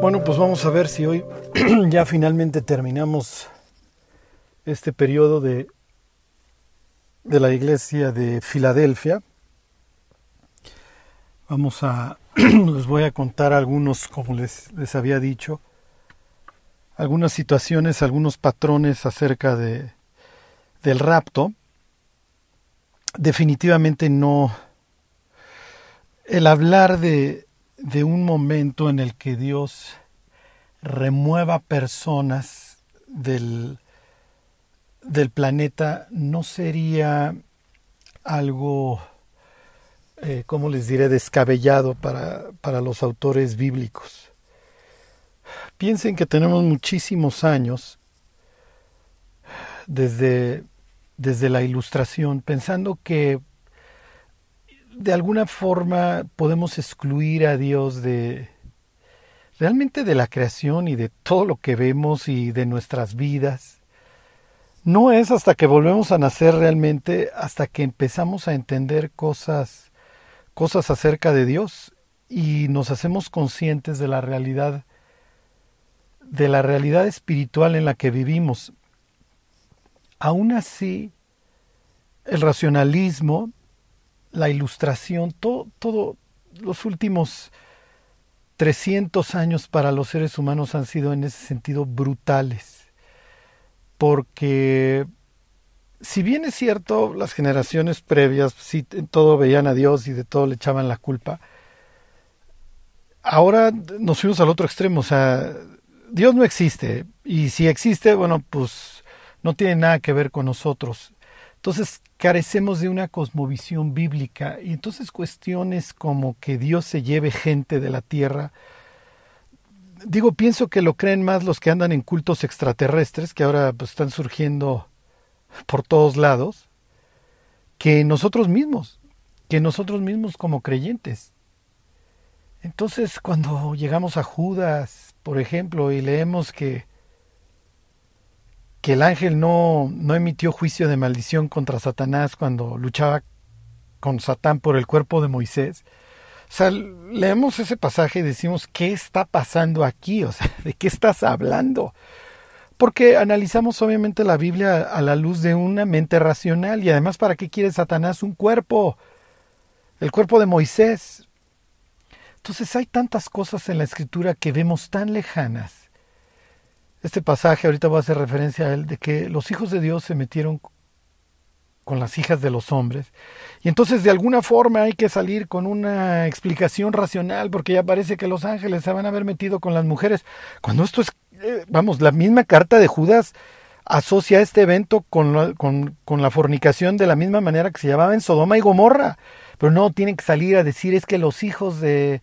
Bueno, pues vamos a ver si hoy ya finalmente terminamos este periodo de, de la iglesia de Filadelfia. Vamos a, les voy a contar algunos, como les, les había dicho, algunas situaciones, algunos patrones acerca de, del rapto. Definitivamente no, el hablar de, de un momento en el que Dios remueva personas del, del planeta no sería algo, eh, ¿cómo les diré?, descabellado para, para los autores bíblicos. Piensen que tenemos muchísimos años desde, desde la ilustración, pensando que de alguna forma podemos excluir a Dios de realmente de la creación y de todo lo que vemos y de nuestras vidas. No es hasta que volvemos a nacer realmente, hasta que empezamos a entender cosas, cosas acerca de Dios y nos hacemos conscientes de la realidad, de la realidad espiritual en la que vivimos. Aún así, el racionalismo la ilustración, todo, los últimos 300 años para los seres humanos han sido en ese sentido brutales. Porque si bien es cierto, las generaciones previas sí todo veían a Dios y de todo le echaban la culpa, ahora nos fuimos al otro extremo, o sea, Dios no existe y si existe, bueno, pues no tiene nada que ver con nosotros. Entonces carecemos de una cosmovisión bíblica y entonces cuestiones como que Dios se lleve gente de la tierra, digo, pienso que lo creen más los que andan en cultos extraterrestres, que ahora pues, están surgiendo por todos lados, que nosotros mismos, que nosotros mismos como creyentes. Entonces cuando llegamos a Judas, por ejemplo, y leemos que que el ángel no, no emitió juicio de maldición contra Satanás cuando luchaba con Satán por el cuerpo de Moisés. O sea, leemos ese pasaje y decimos, ¿qué está pasando aquí? O sea, ¿de qué estás hablando? Porque analizamos obviamente la Biblia a la luz de una mente racional y además, ¿para qué quiere Satanás un cuerpo? El cuerpo de Moisés. Entonces hay tantas cosas en la escritura que vemos tan lejanas este pasaje, ahorita voy a hacer referencia a él, de que los hijos de Dios se metieron con las hijas de los hombres. Y entonces de alguna forma hay que salir con una explicación racional, porque ya parece que los ángeles se van a haber metido con las mujeres. Cuando esto es, eh, vamos, la misma carta de Judas asocia este evento con la, con, con la fornicación de la misma manera que se llamaba en Sodoma y Gomorra. Pero no tienen que salir a decir es que los hijos de,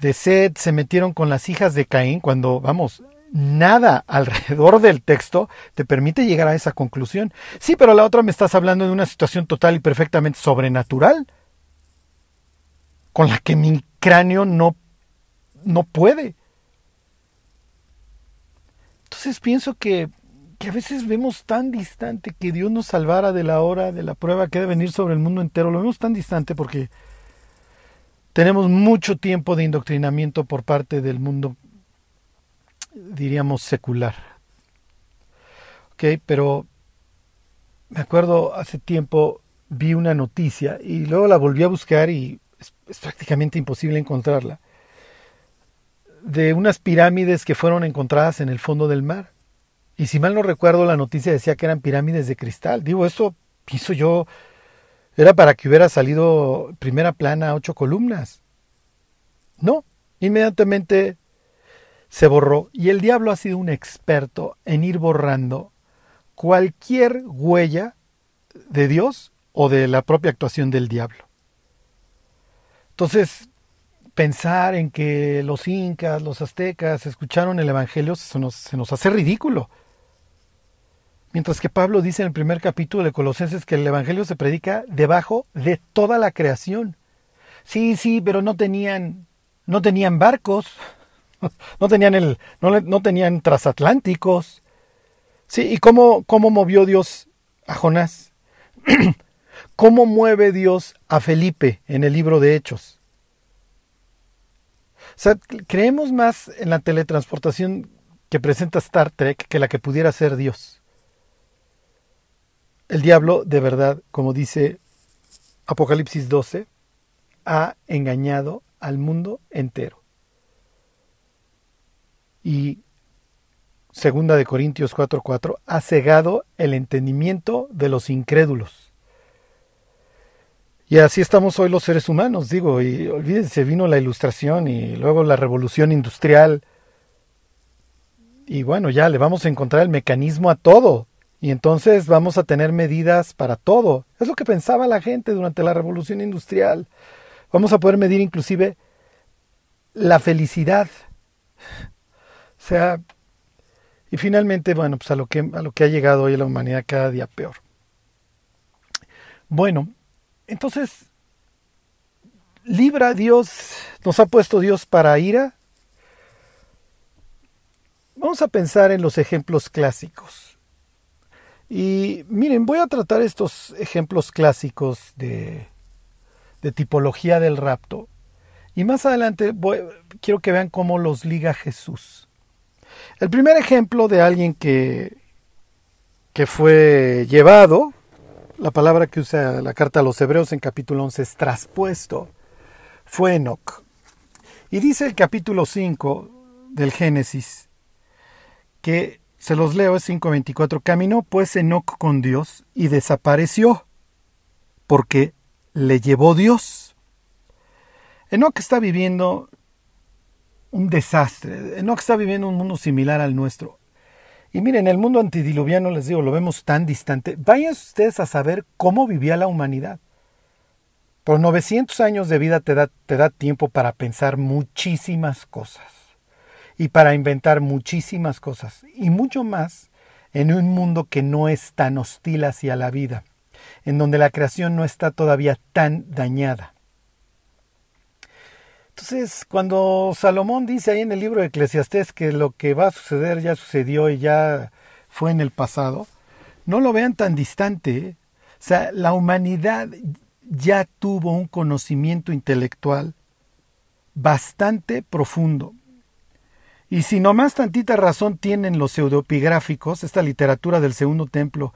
de Seth se metieron con las hijas de Caín, cuando, vamos, nada alrededor del texto te permite llegar a esa conclusión. Sí, pero la otra me estás hablando de una situación total y perfectamente sobrenatural, con la que mi cráneo no, no puede. Entonces pienso que, que a veces vemos tan distante que Dios nos salvara de la hora de la prueba que debe venir sobre el mundo entero. Lo vemos tan distante porque tenemos mucho tiempo de indoctrinamiento por parte del mundo diríamos, secular. Ok, pero me acuerdo hace tiempo vi una noticia y luego la volví a buscar y es, prácticamente imposible encontrarla, de unas pirámides que fueron encontradas en el fondo del mar. Y si mal no recuerdo, la noticia decía que eran pirámides de cristal. Digo, eso pienso yo, era para que hubiera salido primera plana ocho columnas. No, inmediatamente se borró y el diablo ha sido un experto en ir borrando cualquier huella de Dios o de la propia actuación del diablo. Entonces, pensar en que los incas, los aztecas escucharon el Evangelio se nos, se nos hace ridículo. Mientras que Pablo dice en el primer capítulo de Colosenses que el Evangelio se predica debajo de toda la creación. Sí, sí, pero no tenían, no tenían barcos, no tenían el, no, tenían transatlánticos. Sí, ¿y cómo, cómo movió Dios a Jonás? ¿Cómo mueve Dios a Felipe en el libro de Hechos? sea, creemos más en la teletransportación que presenta Star Trek que la que pudiera ser Dios. El diablo, de verdad, como dice Apocalipsis 12, ha engañado al mundo entero. Y segunda de Corintios 4:4 ha cegado el entendimiento de los incrédulos. Y así estamos hoy los seres humanos, digo, y olvídense, vino la ilustración y luego la revolución industrial. Y bueno, ya le vamos a encontrar el mecanismo a todo. Y entonces vamos a tener medidas para todo. Es lo que pensaba la gente durante la revolución industrial. Vamos a poder medir inclusive la felicidad. Sea, y finalmente, bueno, pues a lo que, a lo que ha llegado hoy la humanidad cada día peor. Bueno, entonces, ¿libra Dios, nos ha puesto Dios para ira? Vamos a pensar en los ejemplos clásicos. Y miren, voy a tratar estos ejemplos clásicos de, de tipología del rapto. Y más adelante quiero que vean cómo los liga Jesús. El primer ejemplo de alguien que, que fue llevado, la palabra que usa la carta a los hebreos en capítulo 11 es traspuesto, fue Enoch. Y dice el capítulo 5 del Génesis que, se los leo, es 5.24, caminó pues Enoch con Dios y desapareció, porque le llevó Dios. Enoch está viviendo un desastre. Enoch está viviendo un mundo similar al nuestro. Y miren, el mundo antidiluviano, les digo, lo vemos tan distante. Vayan ustedes a saber cómo vivía la humanidad. Por 900 años de vida te da, te da tiempo para pensar muchísimas cosas. Y para inventar muchísimas cosas. Y mucho más en un mundo que no es tan hostil hacia la vida. En donde la creación no está todavía tan dañada. Entonces, cuando Salomón dice ahí en el libro de Eclesiastés que lo que va a suceder ya sucedió y ya fue en el pasado, no lo vean tan distante. ¿eh? O sea, la humanidad ya tuvo un conocimiento intelectual bastante profundo. Y si no más tantita razón tienen los pseudopigráficos, esta literatura del segundo templo,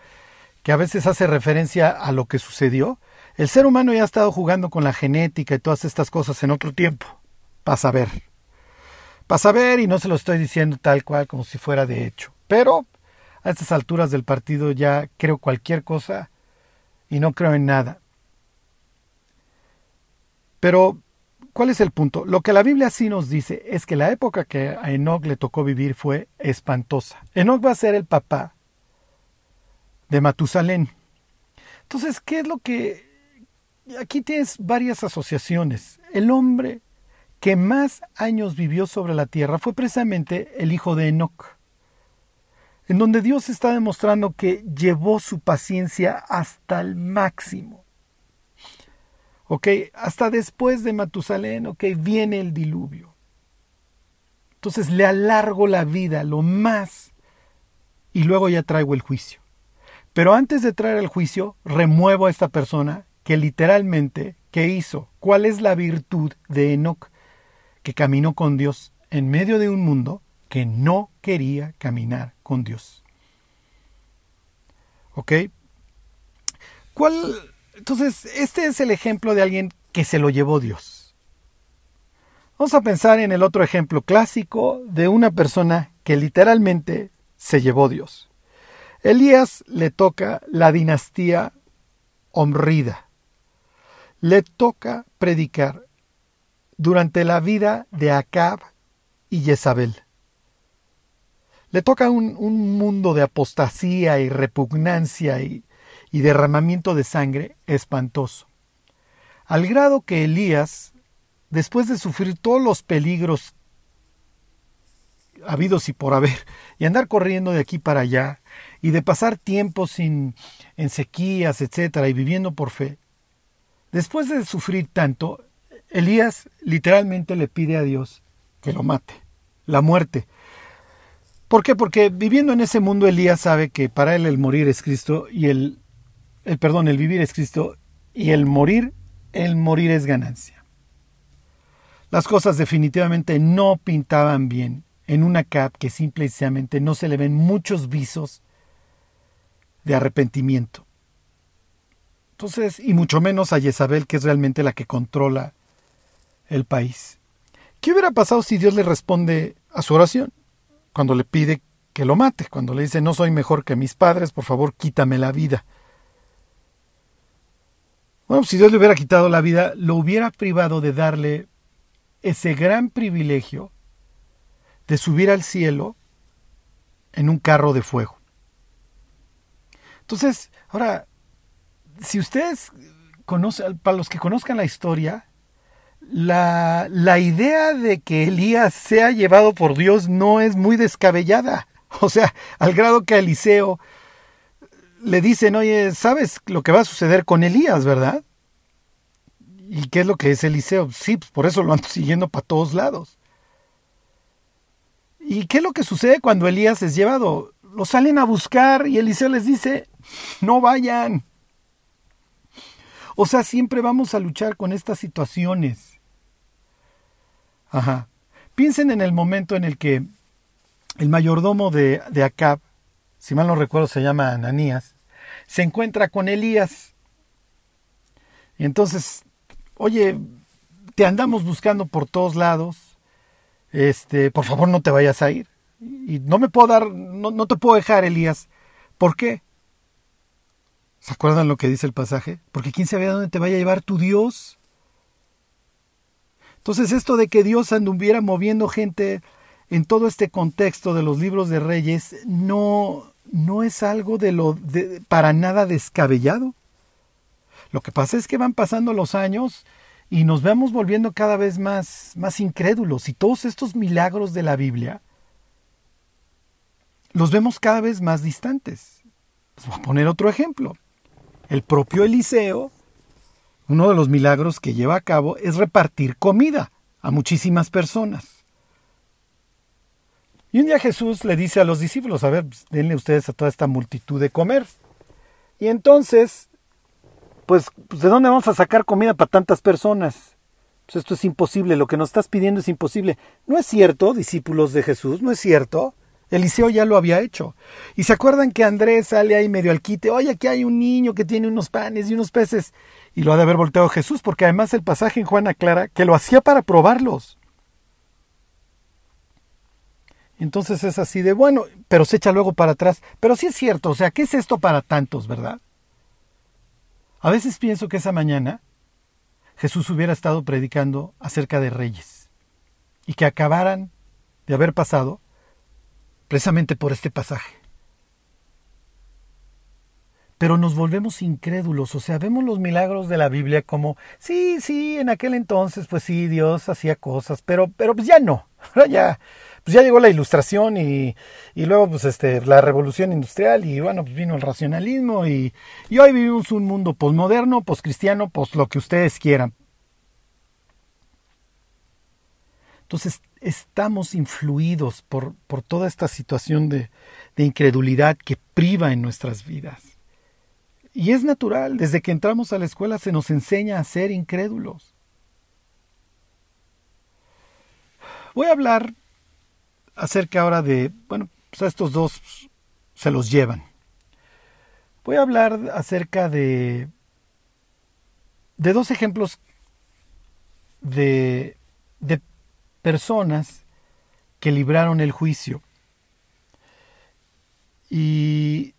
que a veces hace referencia a lo que sucedió, el ser humano ya ha estado jugando con la genética y todas estas cosas en otro tiempo. Para saber. Para saber, y no se lo estoy diciendo tal cual como si fuera de hecho. Pero a estas alturas del partido ya creo cualquier cosa y no creo en nada. Pero, ¿cuál es el punto? Lo que la Biblia sí nos dice es que la época que a Enoch le tocó vivir fue espantosa. Enoch va a ser el papá de Matusalén. Entonces, ¿qué es lo que aquí tienes varias asociaciones. El hombre que más años vivió sobre la tierra fue precisamente el hijo de Enoch, en donde Dios está demostrando que llevó su paciencia hasta el máximo. Ok, hasta después de Matusalén, ok, viene el diluvio. Entonces le alargo la vida lo más y luego ya traigo el juicio. Pero antes de traer el juicio, remuevo a esta persona que literalmente, ¿qué hizo? ¿Cuál es la virtud de Enoch? Que caminó con Dios en medio de un mundo que no quería caminar con Dios. ¿Ok? ¿Cuál? Entonces, este es el ejemplo de alguien que se lo llevó Dios. Vamos a pensar en el otro ejemplo clásico de una persona que literalmente se llevó Dios. Elías le toca la dinastía Omrida le toca predicar durante la vida de Acab y Jezabel. Le toca un, mundo de apostasía y repugnancia y, y derramamiento de sangre espantoso. Al grado que Elías, después de sufrir todos los peligros habidos y por haber, y andar corriendo de aquí para allá, y de pasar tiempo sin en sequías, etcétera, y viviendo por fe, Después de sufrir tanto, Elías literalmente le pide a Dios que lo mate, la muerte. ¿Por qué? Porque viviendo en ese mundo Elías sabe que para él el morir es Cristo y el, el perdón, el vivir es Cristo y el morir, el morir es ganancia. Las cosas definitivamente no pintaban bien en una cap que simplemente no se le ven muchos visos de arrepentimiento. Entonces, y mucho menos a Jezabel, que es realmente la que controla el país. ¿Qué hubiera pasado si Dios le responde a su oración? Cuando le pide que lo mate, cuando le dice, no soy mejor que mis padres, por favor, quítame la vida. Bueno, si Dios le hubiera quitado la vida, lo hubiera privado de darle ese gran privilegio de subir al cielo en un carro de fuego. Entonces, ahora, si ustedes conocen, para los que conozcan la historia, la, la idea de que Elías sea llevado por Dios no es muy descabellada. O sea, al grado que a Eliseo le dicen, oye, ¿sabes lo que va a suceder con Elías, verdad? ¿Y qué es lo que es Eliseo? Sí, pues por eso lo ando siguiendo para todos lados. ¿Y qué es lo que sucede cuando Elías es llevado? Lo salen a buscar y Eliseo les dice, no vayan. O sea, siempre vamos a luchar con estas situaciones. Ajá. Piensen en el momento en el que el mayordomo de, de Acab, si mal no recuerdo se llama Ananías, se encuentra con Elías. Y entonces, oye, te andamos buscando por todos lados este, por favor no te vayas a ir. Y no me puedo dar, no, no te puedo dejar, Elías. ¿Por qué? ¿Se acuerdan lo que dice el pasaje? Porque quién sabe a dónde te vaya a llevar tu Dios. Entonces esto de que Dios anduviera moviendo gente en todo este contexto de los libros de reyes no, no es algo de lo de, para nada descabellado. Lo que pasa es que van pasando los años y nos vemos volviendo cada vez más, más incrédulos y todos estos milagros de la Biblia los vemos cada vez más distantes. Les voy a poner otro ejemplo. El propio Eliseo, uno de los milagros que lleva a cabo es repartir comida a muchísimas personas. Y un día Jesús le dice a los discípulos, a ver, pues, denle ustedes a toda esta multitud de comer. Y entonces pues, pues, ¿de dónde vamos a sacar comida para tantas personas? Pues esto es imposible, lo que nos estás pidiendo es imposible. No es cierto, discípulos de Jesús, no es cierto. Eliseo ya lo había hecho. Y se acuerdan que Andrés sale ahí medio al quite, oye, aquí hay un niño que tiene unos panes y unos peces. Y lo ha de haber volteado Jesús, porque además el pasaje en Juan aclara que lo hacía para probarlos. Entonces es así de bueno, pero se echa luego para atrás. Pero sí es cierto, o sea, ¿qué es esto para tantos, verdad? A veces pienso que esa mañana Jesús hubiera estado predicando acerca de reyes y que acabaran de haber pasado precisamente por este pasaje. Pero nos volvemos incrédulos, o sea, vemos los milagros de la Biblia como, sí, sí, en aquel entonces, pues sí, Dios hacía cosas, pero, pero pues ya no, ya, pues ya llegó la ilustración y, luego pues este, la revolución industrial y bueno, pues vino el racionalismo y, y hoy vivimos un mundo posmoderno, poscristiano, pues lo que ustedes quieran. Entonces estamos influidos por, por toda esta situación de, de incredulidad que priva en nuestras vidas. Y es natural, desde que entramos a la escuela se nos enseña a ser incrédulos. Voy a hablar acerca ahora de, bueno, pues a estos dos se los llevan. Voy a hablar acerca de, de dos ejemplos de, de personas que libraron el juicio. Y,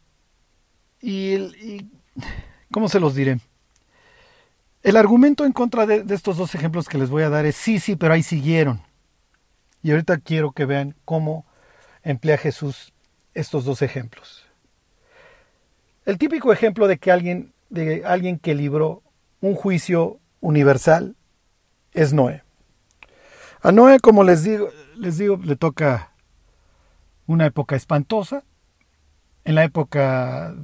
y, y, ¿cómo se los diré? El argumento en contra de, de estos dos ejemplos que les voy a dar es sí, sí, pero ahí siguieron. Y ahorita quiero que vean cómo emplea Jesús estos dos ejemplos. El típico ejemplo de que alguien, de alguien que libró un juicio universal es Noé. A Noé, como les digo, les digo, le toca una época espantosa. En la época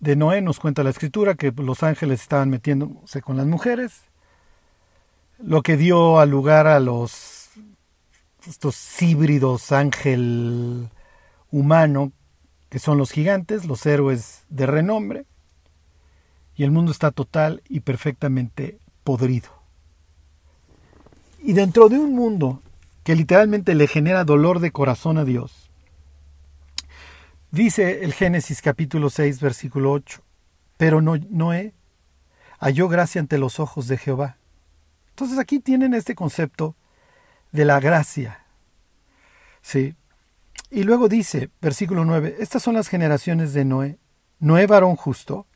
de Noé nos cuenta la escritura que los ángeles estaban metiéndose con las mujeres, lo que dio a lugar a los estos híbridos ángel humano que son los gigantes, los héroes de renombre, y el mundo está total y perfectamente podrido. Y dentro de un mundo que literalmente le genera dolor de corazón a Dios, dice el Génesis capítulo 6 versículo 8, pero Noé halló gracia ante los ojos de Jehová. Entonces aquí tienen este concepto de la gracia. Sí. Y luego dice, versículo 9, estas son las generaciones de Noé. Noé varón justo,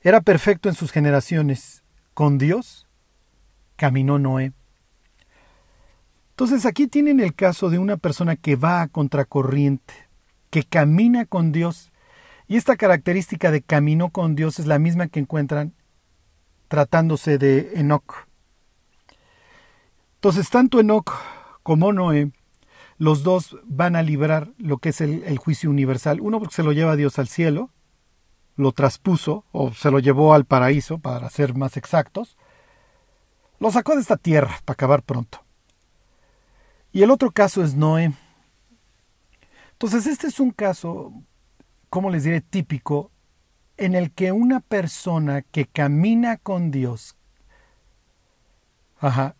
era perfecto en sus generaciones. Con Dios caminó Noé. Entonces aquí tienen el caso de una persona que va a contracorriente, que camina con Dios. Y esta característica de camino con Dios es la misma que encuentran tratándose de Enoch. Entonces, tanto Enoch como Noé, los dos van a librar lo que es el, juicio universal. Uno porque se lo lleva Dios al cielo, lo traspuso, o se lo llevó al paraíso, para ser más exactos. Lo sacó de esta tierra para acabar pronto. Y el otro caso es Noé. Entonces, este es un caso, como les diré, típico, en el que una persona que camina con Dios,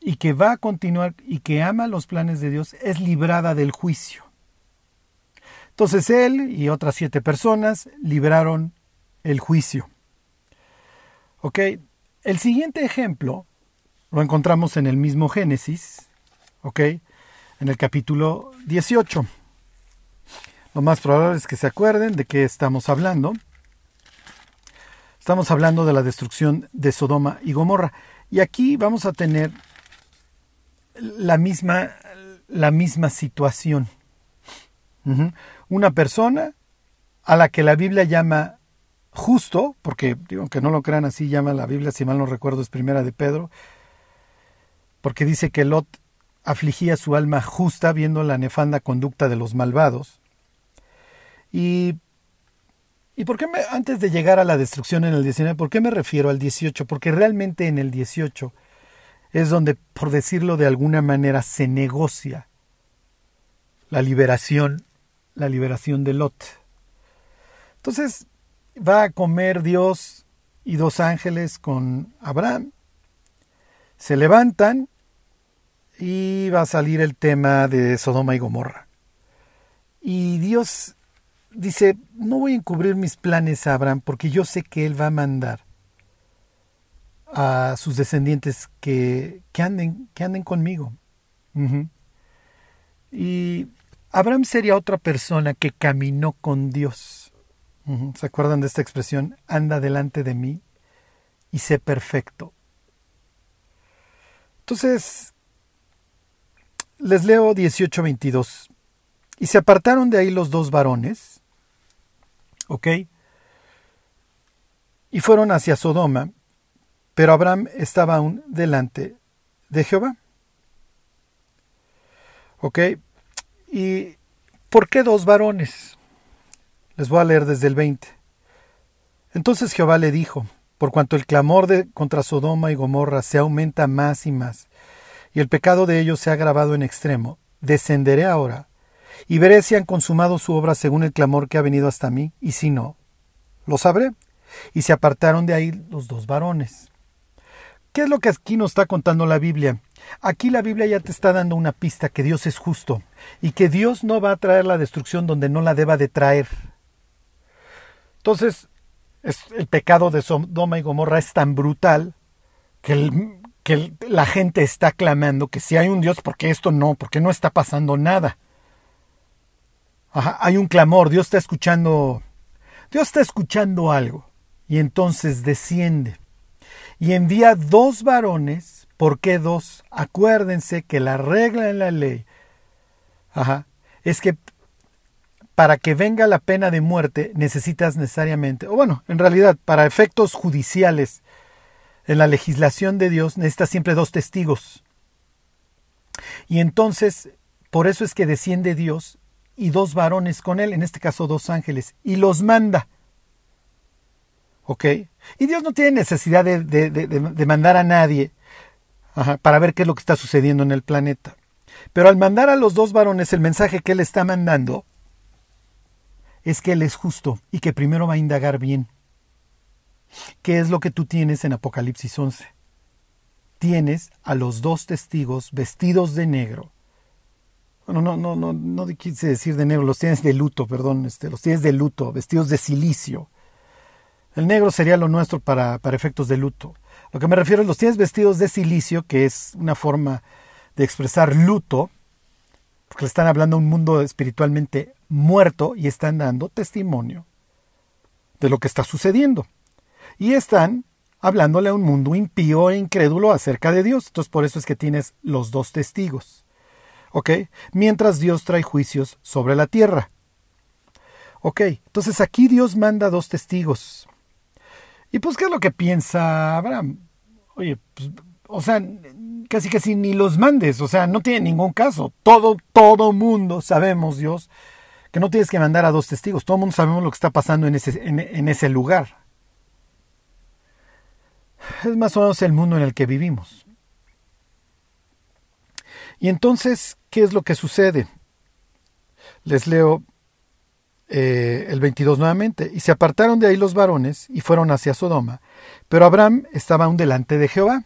y que va a continuar y que ama los planes de Dios, es librada del juicio. Entonces él y otras siete personas libraron el juicio. Ok, el siguiente ejemplo lo encontramos en el mismo Génesis, ok, en el capítulo 18. Lo más probable es que se acuerden de qué estamos hablando. Estamos hablando de la destrucción de Sodoma y Gomorra. Y aquí vamos a tener la misma, la misma situación. Una persona a la que la Biblia llama justo, porque digo que no lo crean así, llama la Biblia, si mal no recuerdo, es primera de Pedro, porque dice que Lot afligía su alma justa viendo la nefanda conducta de los malvados. Y, ¿y por qué me, antes de llegar a la destrucción en el 19, por qué me refiero al 18? Porque realmente en el 18 es donde, por decirlo de alguna manera, se negocia la liberación, la liberación de Lot. Entonces, va a comer Dios y dos ángeles con Abraham. Se levantan y va a salir el tema de Sodoma y Gomorra. Y Dios dice, no voy a encubrir mis planes a Abraham porque yo sé que él va a mandar a sus descendientes que, que anden, que anden conmigo. Y Abraham sería otra persona que caminó con Dios. ¿Se acuerdan de esta expresión? Anda delante de mí y sé perfecto. Entonces, les leo 18:22. Y se apartaron de ahí los dos varones, ¿ok? Y fueron hacia Sodoma, pero Abraham estaba aún delante de Jehová. ¿Ok? ¿Y por qué dos varones? Les voy a leer desde el 20. Entonces Jehová le dijo, por cuanto el clamor de contra Sodoma y Gomorra se aumenta más y más, y el pecado de ellos se ha agravado en extremo, descenderé ahora, y veré si han consumado su obra según el clamor que ha venido hasta mí, y si no, lo sabré. Y se apartaron de ahí los dos varones. ¿Qué es lo que aquí nos está contando la Biblia? Aquí la Biblia ya te está dando una pista que Dios es justo y que Dios no va a traer la destrucción donde no la deba de traer. Entonces, el pecado de Sodoma y Gomorra es tan brutal que, que la gente está clamando que si hay un Dios, ¿por qué esto no? porque no está pasando nada? hay un clamor, Dios está escuchando, Dios está escuchando algo y entonces desciende y envía dos varones. ¿Por qué dos? Acuérdense que la regla en la ley es que para que venga la pena de muerte necesitas necesariamente, o bueno, en realidad, para efectos judiciales, en la legislación de Dios necesitas siempre dos testigos. Y entonces, por eso es que desciende Dios y dos varones con él, en este caso dos ángeles, y los manda. ¿Ok? Y Dios no tiene necesidad de, mandar a nadie para ver qué es lo que está sucediendo en el planeta. Pero al mandar a los dos varones, el mensaje que él está mandando es que Él es justo y que primero va a indagar bien. ¿Qué es lo que tú tienes en Apocalipsis 11? tienes a los dos testigos vestidos de negro. No, no, no, no, no quise decir de negro, los tienes de luto, perdón, este, los tienes de luto, vestidos de silicio. El negro sería lo nuestro para, para efectos de luto. Lo que me refiero es los tienes vestidos de silicio, que es una forma de expresar luto, porque le están hablando a un mundo espiritualmente muerto y están dando testimonio de lo que está sucediendo. Y están hablándole a un mundo impío e incrédulo acerca de Dios. Entonces por eso es que tienes los dos testigos. ¿Ok? Mientras Dios trae juicios sobre la tierra. Ok, entonces aquí Dios manda dos testigos. ¿Y pues qué es lo que piensa Abraham? Oye, pues, o sea, casi casi ni los mandes, o sea, no tiene ningún caso. Todo, todo mundo sabemos, Dios, que no tienes que mandar a dos testigos. Todo mundo sabemos lo que está pasando en ese, en ese lugar. Es más o menos el mundo en el que vivimos. Y entonces, ¿qué es lo que sucede? Les leo eh, el 22 nuevamente. Y se apartaron de ahí los varones y fueron hacia Sodoma. Pero Abraham estaba aún delante de Jehová.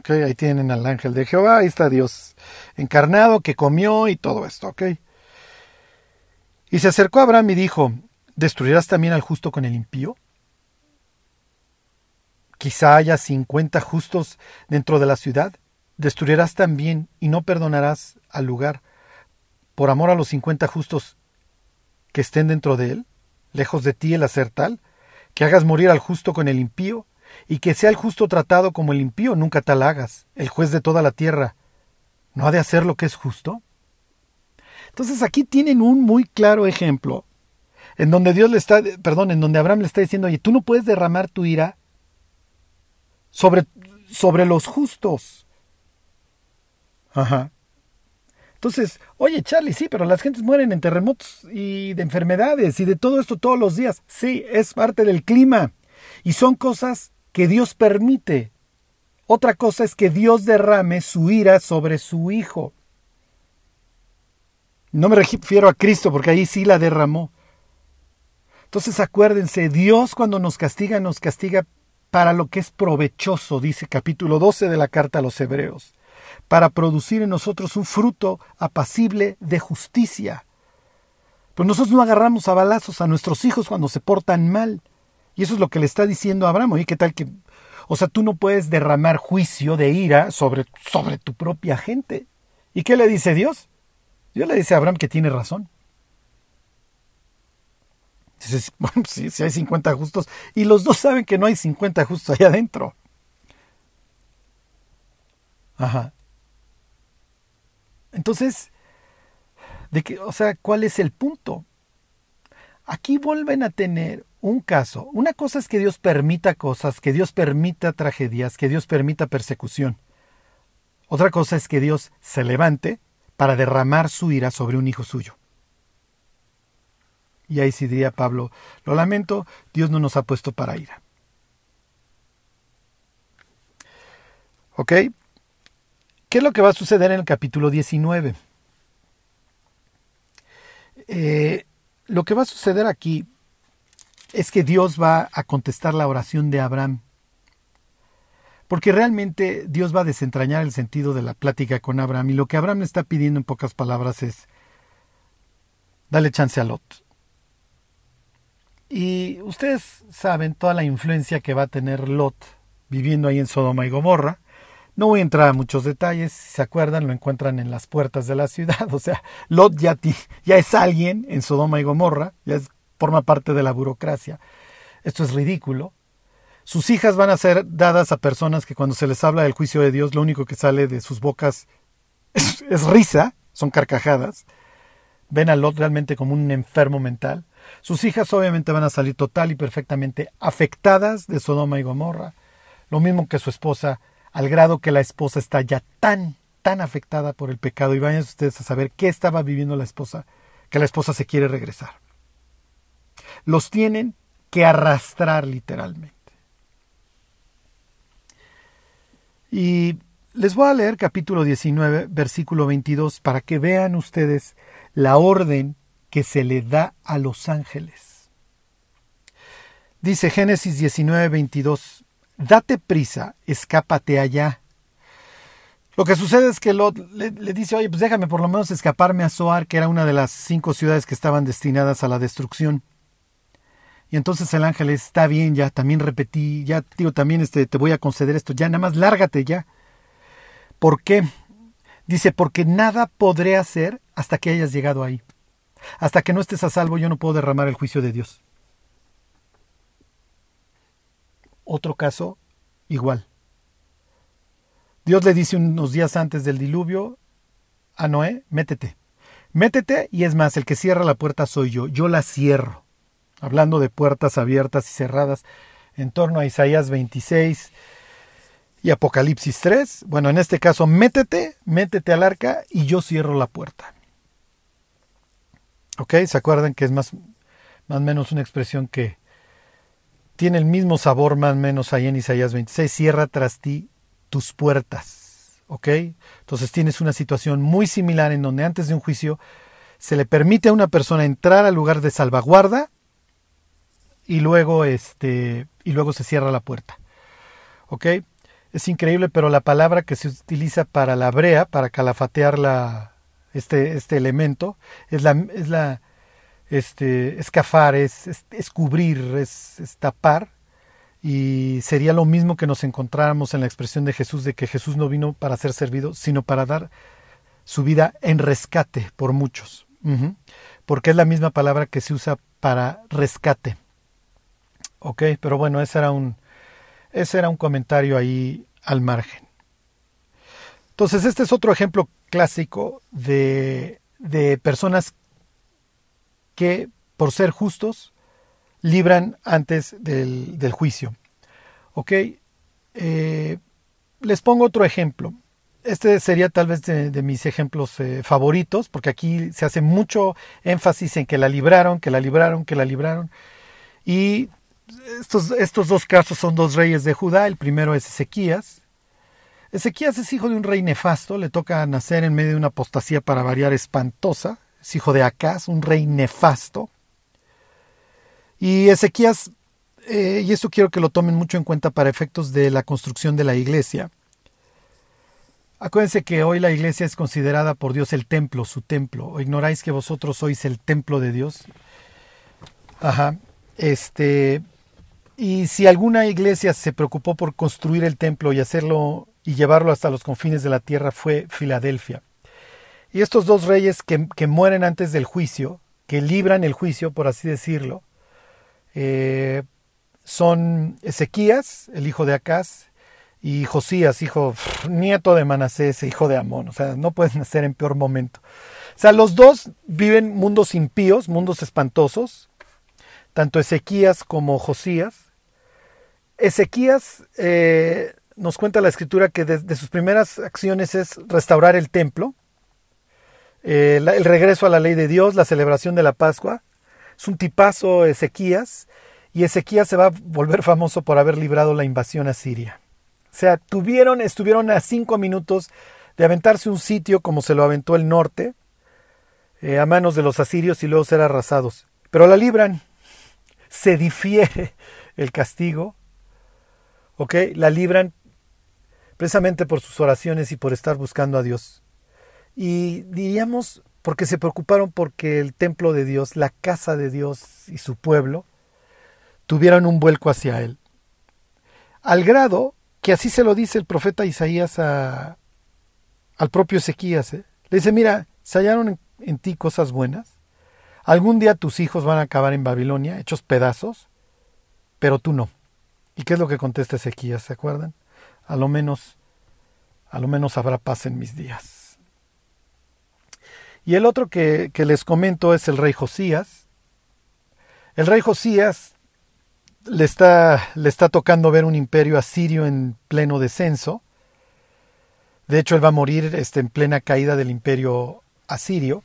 Okay, ahí tienen al ángel de Jehová, ahí está Dios encarnado que comió y todo esto. Okay. Y se acercó a Abraham y dijo, ¿destruirás también al justo con el impío? Quizá haya cincuenta justos dentro de la ciudad. Destruirás también y no perdonarás al lugar por amor a los cincuenta justos que estén dentro de él, lejos de ti el hacer tal, que hagas morir al justo con el impío, y que sea el justo tratado como el impío, nunca tal hagas, el juez de toda la tierra. ¿No ha de hacer lo que es justo? Entonces aquí tienen un muy claro ejemplo en donde Dios le está, perdón, en donde Abraham le está diciendo, oye, tú no puedes derramar tu ira sobre, sobre los justos. Ajá. Entonces, oye Charlie, sí, pero las gentes mueren en terremotos y de enfermedades y de todo esto todos los días. Sí, es parte del clima. Y son cosas que Dios permite. Otra cosa es que Dios derrame su ira sobre su Hijo. No me refiero a Cristo porque ahí sí la derramó. Entonces acuérdense, Dios cuando nos castiga, nos castiga para lo que es provechoso, dice capítulo 12 de la carta a los Hebreos, para producir en nosotros un fruto apacible de justicia. Pues nosotros no agarramos a balazos a nuestros hijos cuando se portan mal. Y eso es lo que le está diciendo Abraham. ¿Y qué tal que.? O sea, tú no puedes derramar juicio de ira sobre, sobre tu propia gente. ¿Y qué le dice Dios? Dios le dice a Abraham que tiene razón. Dices, hay 50 justos. Y los dos saben que no hay 50 justos allá adentro. Ajá. Entonces, de que, o sea, ¿cuál es el punto? Aquí vuelven a tener un caso. Una cosa es que Dios permita cosas, que Dios permita tragedias, que Dios permita persecución. Otra cosa es que Dios se levante para derramar su ira sobre un hijo suyo. Y ahí sí diría Pablo, lo lamento, Dios no nos ha puesto para ira. ¿Ok? ¿Qué es lo que va a suceder en el capítulo 19? Eh, lo que va a suceder aquí es que Dios va a contestar la oración de Abraham. Porque realmente Dios va a desentrañar el sentido de la plática con Abraham. Y lo que Abraham le está pidiendo en pocas palabras es, dale chance a Lot. Y ustedes saben toda la influencia que va a tener Lot viviendo ahí en Sodoma y Gomorra. No voy a entrar a muchos detalles, si se acuerdan, lo encuentran en las puertas de la ciudad. O sea, Lot ya, ya es alguien en Sodoma y Gomorra, ya forma parte de la burocracia. Esto es ridículo. Sus hijas van a ser dadas a personas que cuando se les habla del juicio de Dios, lo único que sale de sus bocas es, es risa, son carcajadas. Ven a Lot realmente como un enfermo mental. Sus hijas obviamente van a salir total y perfectamente afectadas de Sodoma y Gomorra, lo mismo que su esposa, al grado que la esposa está ya tan, tan afectada por el pecado. Y vayan ustedes a saber qué estaba viviendo la esposa, que la esposa se quiere regresar. Los tienen que arrastrar literalmente. Y les voy a leer capítulo 19, versículo 22, para que vean ustedes la orden que se le da a los ángeles. Dice Génesis 19, 22, Date prisa, escápate allá, Lo que sucede es que Lot le, dice, oye, pues déjame por lo menos escaparme a Zoar, que era una de las cinco ciudades que estaban destinadas a la destrucción. Y entonces el ángel está bien, ya también repetí, ya digo, también este, te voy a conceder esto, ya nada más lárgate ya. ¿Por qué? Dice, porque nada podré hacer hasta que hayas llegado ahí. Hasta que no estés a salvo, yo no puedo derramar el juicio de Dios. Otro caso, igual. Dios le dice unos días antes del diluvio a Noé, métete, métete y es más, el que cierra la puerta soy yo, yo la cierro. Hablando de puertas abiertas y cerradas en torno a Isaías 26 y Apocalipsis 3. Bueno, en este caso, métete, métete al arca y yo cierro la puerta. ¿Ok? ¿Se acuerdan que es más, más o menos una expresión que tiene el mismo sabor más o menos ahí en Isaías 26? Cierra tras ti tus puertas. ¿Ok? Entonces tienes una situación muy similar en donde antes de un juicio se le permite a una persona entrar al lugar de salvaguarda y luego este y luego se cierra la puerta. ¿Ok? Es increíble, pero la palabra que se utiliza para la brea, para calafatear la, este, este elemento, es la, es la este, escafar, es, es, cubrir, es, tapar, y sería lo mismo que nos encontráramos en la expresión de Jesús de que Jesús no vino para ser servido, sino para dar su vida en rescate por muchos, porque es la misma palabra que se usa para rescate. Ok, pero bueno, ese era un, ese era un comentario ahí al margen. Entonces, este es otro ejemplo clásico de, de personas que, por ser justos, libran antes del, del juicio. ¿Ok? Eh, les pongo otro ejemplo. Este sería tal vez de, mis ejemplos eh, favoritos, porque aquí se hace mucho énfasis en que la libraron, que la libraron, que la libraron. Y estos, estos dos casos son dos reyes de Judá. El primero es Ezequías, Ezequías es hijo de un rey nefasto, le toca nacer en medio de una apostasía para variar espantosa, es hijo de Acaz, un rey nefasto. Y Ezequías, eh, y esto quiero que lo tomen mucho en cuenta para efectos de la construcción de la iglesia. Acuérdense que hoy la iglesia es considerada por Dios el templo, su templo. ¿O ignoráis que vosotros sois el templo de Dios? Ajá. Este, y si alguna iglesia se preocupó por construir el templo y hacerlo y llevarlo hasta los confines de la tierra fue Filadelfia. Y estos dos reyes que, mueren antes del juicio, que libran el juicio, por así decirlo, eh, son Ezequías, el hijo de Acaz, y Josías, hijo, nieto de Manasés, hijo de Amón. O sea, no pueden nacer en peor momento. O sea, los dos viven mundos impíos, mundos espantosos, tanto Ezequías como Josías. Ezequías eh, nos cuenta la escritura que de, sus primeras acciones es restaurar el templo, eh, el regreso a la ley de Dios, la celebración de la Pascua. Es un tipazo Ezequías y Ezequías se va a volver famoso por haber librado la invasión a Siria. O sea, tuvieron, estuvieron a cinco minutos de aventarse un sitio como se lo aventó el norte, eh, a manos de los asirios y luego ser arrasados. Pero la libran, se difiere el castigo, ¿ok? La libran precisamente por sus oraciones y por estar buscando a Dios. Y diríamos porque se preocuparon porque el templo de Dios, la casa de Dios y su pueblo tuvieran un vuelco hacia Él. Al grado que así se lo dice el profeta Isaías a, al propio Ezequías. ¿eh? Le dice, mira, se hallaron en, en ti cosas buenas. Algún día tus hijos van a acabar en Babilonia, hechos pedazos, pero tú no. ¿Y qué es lo que contesta Ezequías? ¿Se acuerdan? A lo menos, a lo menos habrá paz en mis días. Y el otro que, les comento es el rey Josías. El rey Josías le está, le está tocando ver un imperio asirio en pleno descenso. De hecho, él va a morir este, en plena caída del imperio asirio.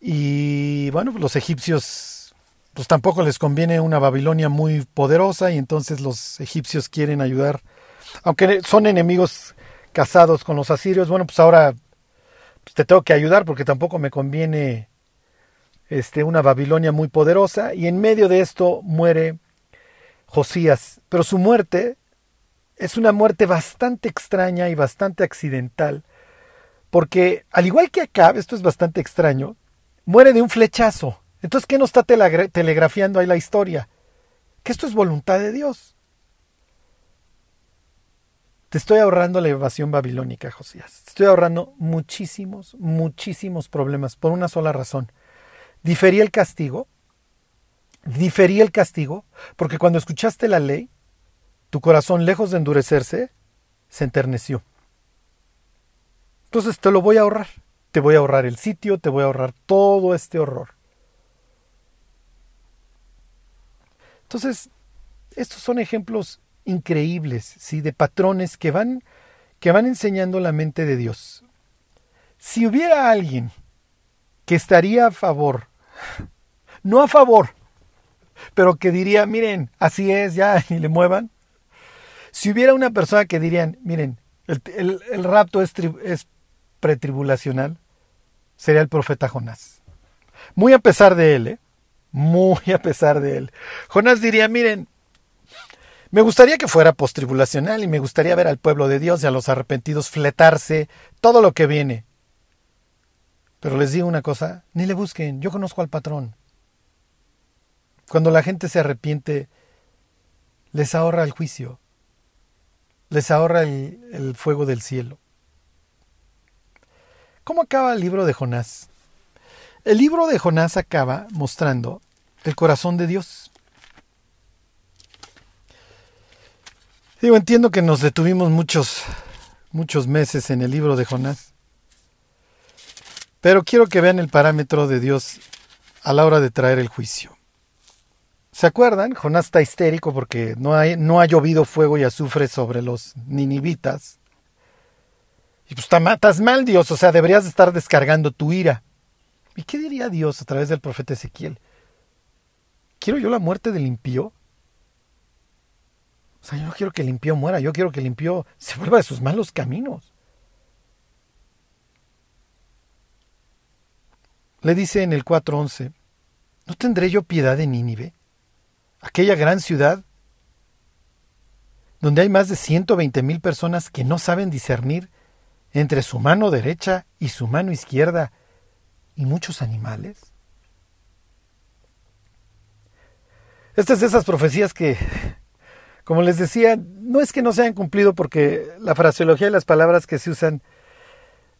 Y bueno, los egipcios, pues tampoco les conviene una Babilonia muy poderosa y entonces los egipcios quieren ayudar aunque son enemigos casados con los asirios, bueno, pues ahora pues, te tengo que ayudar porque tampoco me conviene este, una Babilonia muy poderosa. Y en medio de esto muere Josías. Pero su muerte es una muerte bastante extraña y bastante accidental, porque al igual que acá, esto es bastante extraño, muere de un flechazo. Entonces, ¿qué nos está telegrafiando ahí la historia? Que esto es voluntad de Dios. Te estoy ahorrando la evasión babilónica, Josías. Te estoy ahorrando muchísimos, muchísimos problemas por una sola razón. Diferí el castigo, diferí el castigo, porque cuando escuchaste la ley, tu corazón, lejos de endurecerse, se enterneció. Entonces te lo voy a ahorrar. Te voy a ahorrar el sitio, te voy a ahorrar todo este horror. Entonces, estos son ejemplos increíbles, ¿sí? de patrones que van, que van enseñando la mente de Dios. Si hubiera alguien que estaría a favor, no a favor, pero que diría, miren, así es, ya, y le muevan. Si hubiera una persona que dirían, miren, el, rapto es, es pretribulacional, sería el profeta Jonás. Muy a pesar de él, ¿eh? muy a pesar de él. Jonás diría, miren, me gustaría que fuera postribulacional y me gustaría ver al pueblo de Dios y a los arrepentidos fletarse todo lo que viene. Pero les digo una cosa, ni le busquen, yo conozco al patrón. Cuando la gente se arrepiente, les ahorra el juicio, les ahorra el, el fuego del cielo. ¿Cómo acaba el libro de Jonás? El libro de Jonás acaba mostrando el corazón de Dios. Digo, entiendo que nos detuvimos muchos, muchos meses en el libro de Jonás, pero quiero que vean el parámetro de Dios a la hora de traer el juicio. ¿Se acuerdan? Jonás está histérico porque no, no ha llovido fuego y azufre sobre los ninivitas. Y pues estás mal, Dios, o sea, deberías estar descargando tu ira. ¿Y qué diría Dios a través del profeta Ezequiel? ¿Quiero yo la muerte del impío? O sea, yo no quiero que el impío muera, yo quiero que el se vuelva de sus malos caminos. Le dice en el 4.11, ¿no tendré yo piedad de Nínive? Aquella gran ciudad donde hay más de 120 mil personas que no saben discernir entre su mano derecha y su mano izquierda y muchos animales? Estas de esas profecías que, como les decía, no es que no se hayan cumplido porque la fraseología y las palabras que se usan,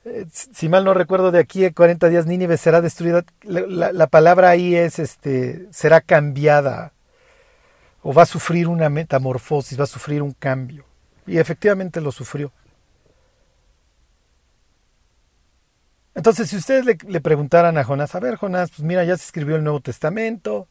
eh, si mal no recuerdo, de aquí a 40 días Nínive será destruida, la, la palabra ahí es, este, será cambiada o va a sufrir una metamorfosis, va a sufrir un cambio. Y efectivamente lo sufrió. Entonces, si ustedes le, preguntaran a Jonás, a ver, Jonás, pues mira, ya se escribió el Nuevo Testamento,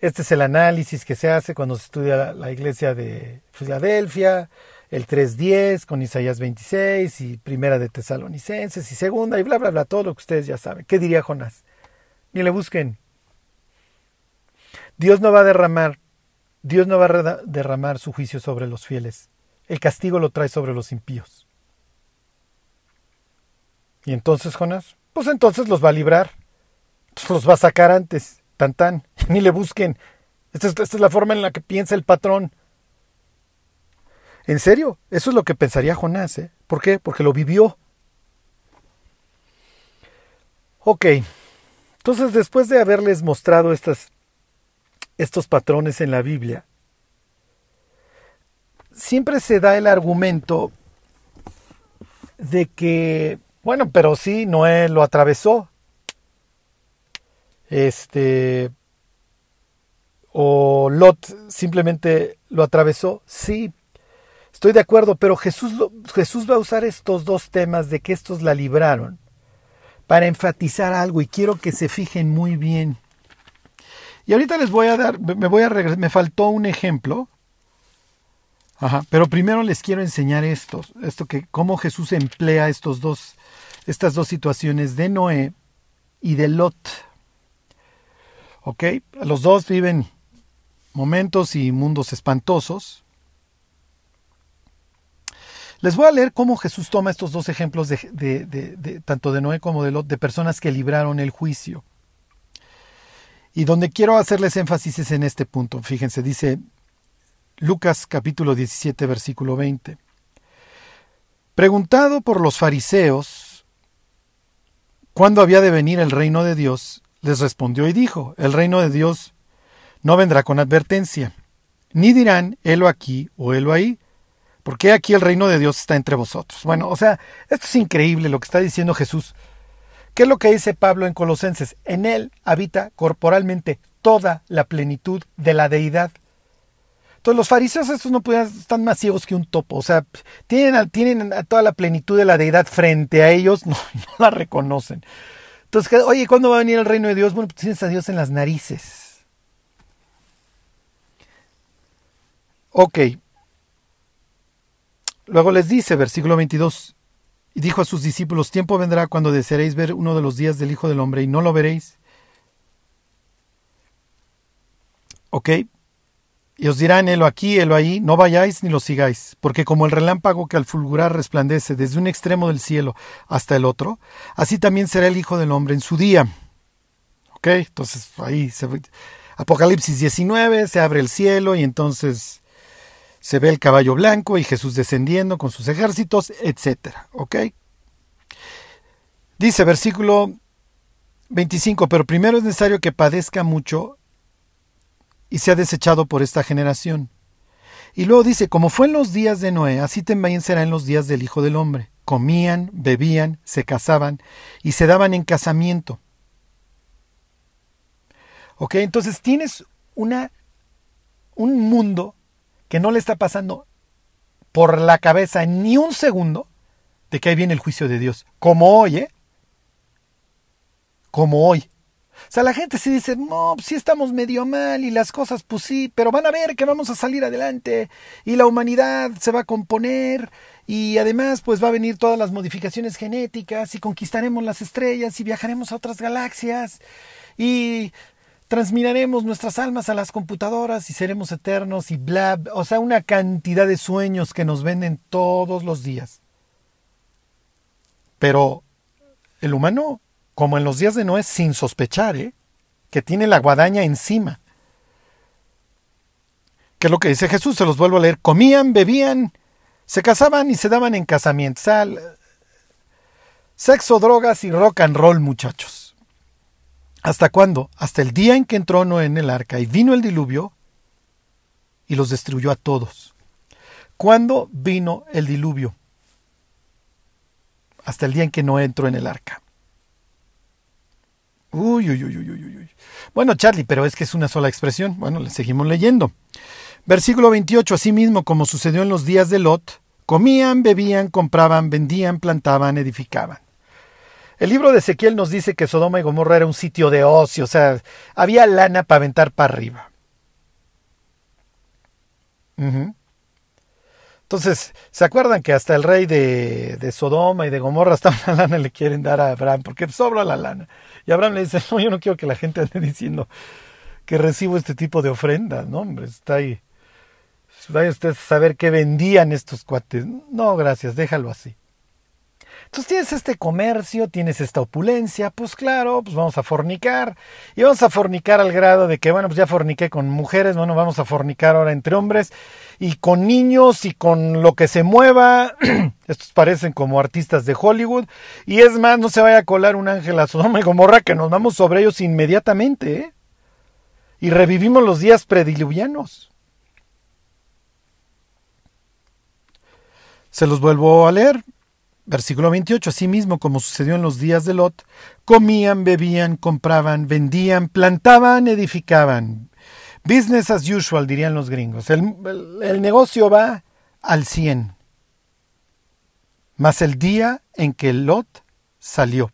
este es el análisis que se hace cuando se estudia la, iglesia de Filadelfia, el 3.10 con Isaías 26 y primera de Tesalonicenses y segunda y bla, bla, bla, todo lo que ustedes ya saben. ¿Qué diría Jonás? Ni le busquen. Dios no va a derramar, Dios no va a derramar su juicio sobre los fieles. El castigo lo trae sobre los impíos. Y entonces, Jonás, pues entonces los va a librar. los va a sacar antes. Tan tan. Ni le busquen. Esta es, esta es la forma en la que piensa el patrón. En serio, eso es lo que pensaría Jonás. ¿eh? ¿Por qué? Porque lo vivió. Ok. Entonces, después de haberles mostrado estas, estos patrones en la Biblia, siempre se da el argumento de que bueno, pero sí, Noé lo atravesó. Este. O Lot simplemente lo atravesó. Sí, estoy de acuerdo, pero Jesús, Jesús va a usar estos dos temas de que estos la libraron para enfatizar algo y quiero que se fijen muy bien. Y ahorita les voy a dar, me faltó un ejemplo Ajá, pero primero les quiero enseñar esto, esto que cómo Jesús emplea estos dos, estas dos situaciones de Noé y de Lot. ¿Ok? Los dos viven momentos y mundos espantosos. Les voy a leer cómo Jesús toma estos dos ejemplos de, tanto de Noé como de Lot, de personas que libraron el juicio. Y donde quiero hacerles énfasis es en este punto. Fíjense, dice Lucas capítulo 17 versículo 20. Preguntado por los fariseos cuándo había de venir el reino de Dios, les respondió y dijo, el reino de Dios no vendrá con advertencia, ni dirán, helo aquí o helo ahí, porque aquí el reino de Dios está entre vosotros. Bueno, o sea, esto es increíble lo que está diciendo Jesús. ¿Qué es lo que dice Pablo en Colosenses? En él habita corporalmente toda la plenitud de la deidad. Entonces los fariseos estos no pueden, están más ciegos que un topo, o sea, tienen, tienen toda la plenitud de la deidad frente a ellos, no, no la reconocen. Entonces, oye, ¿cuándo va a venir el reino de Dios? Bueno, pues tienes a Dios en las narices. Ok. Luego les dice, versículo 22, y dijo a sus discípulos, tiempo vendrá cuando desearéis ver uno de los días del Hijo del Hombre y no lo veréis. Ok. Y os dirán, helo aquí, helo ahí, no vayáis ni lo sigáis, porque como el relámpago que al fulgurar resplandece desde un extremo del cielo hasta el otro, así también será el Hijo del Hombre en su día. ¿Ok? Entonces ahí se Apocalipsis 19, se abre el cielo y entonces se ve el caballo blanco y Jesús descendiendo con sus ejércitos, etc. Dice versículo 25, pero primero es necesario que padezca mucho y se ha desechado por esta generación. Y luego dice, como fue en los días de Noé, así también será en los días del Hijo del Hombre. Comían, bebían, se casaban y se daban en casamiento. Ok, entonces tienes una, un mundo que no le está pasando por la cabeza ni un segundo de que ahí viene el juicio de Dios. Como hoy, ¿eh? Como hoy. O sea, la gente sí dice, no, sí estamos medio mal y las cosas, pues sí, pero van a ver que vamos a salir adelante y la humanidad se va a componer y además pues va a venir todas las modificaciones genéticas y conquistaremos las estrellas y viajaremos a otras galaxias y transmiraremos nuestras almas a las computadoras y seremos eternos y bla, o sea, una cantidad de sueños que nos venden todos los días. Pero el humano como en los días de Noé, sin sospechar, ¿eh? que tiene la guadaña encima. ¿Qué es lo que dice Jesús? Se los vuelvo a leer. Comían, bebían, se casaban y se daban en casamiento. sexo, drogas y rock and roll, muchachos. ¿Hasta cuándo? Hasta el día en que entró Noé en el arca y vino el diluvio y los destruyó a todos. ¿Cuándo vino el diluvio? Hasta el día en que Noé entró en el arca. Uy, uy, uy, uy, uy, uy. Bueno, Charlie, pero es que es una sola expresión. Bueno, le seguimos leyendo. Versículo 28. Asimismo, como sucedió en los días de Lot, comían, bebían, compraban, vendían, plantaban, edificaban. El libro de Ezequiel nos dice que Sodoma y Gomorra era un sitio de ocio, o sea, había lana para aventar para arriba. Entonces, ¿se acuerdan que hasta el rey de, Sodoma y de Gomorra hasta una lana le quieren dar a Abraham? Porque sobra la lana. Y Abraham le dice, no, yo no quiero que la gente ande diciendo que recibo este tipo de ofrendas, ¿no? Hombre, está ahí. Vaya usted a saber qué vendían estos cuates. No, gracias, déjalo así. Entonces tienes este comercio, tienes esta opulencia, pues claro, pues vamos a fornicar. Y vamos a fornicar al grado de que, bueno, pues ya forniqué con mujeres, bueno, vamos a fornicar ahora entre hombres y con niños y con lo que se mueva. Estos parecen como artistas de Hollywood. Y es más, no se vaya a colar un ángel a Sodoma y Gomorra que nos vamos sobre ellos inmediatamente. ¿eh? Y revivimos los días prediluvianos. Se los vuelvo a leer. Versículo 28. Asimismo, como sucedió en los días de Lot, comían, bebían, compraban, vendían, plantaban, edificaban. Business as usual, dirían los gringos. El, negocio va al 100. Más el día en que Lot salió.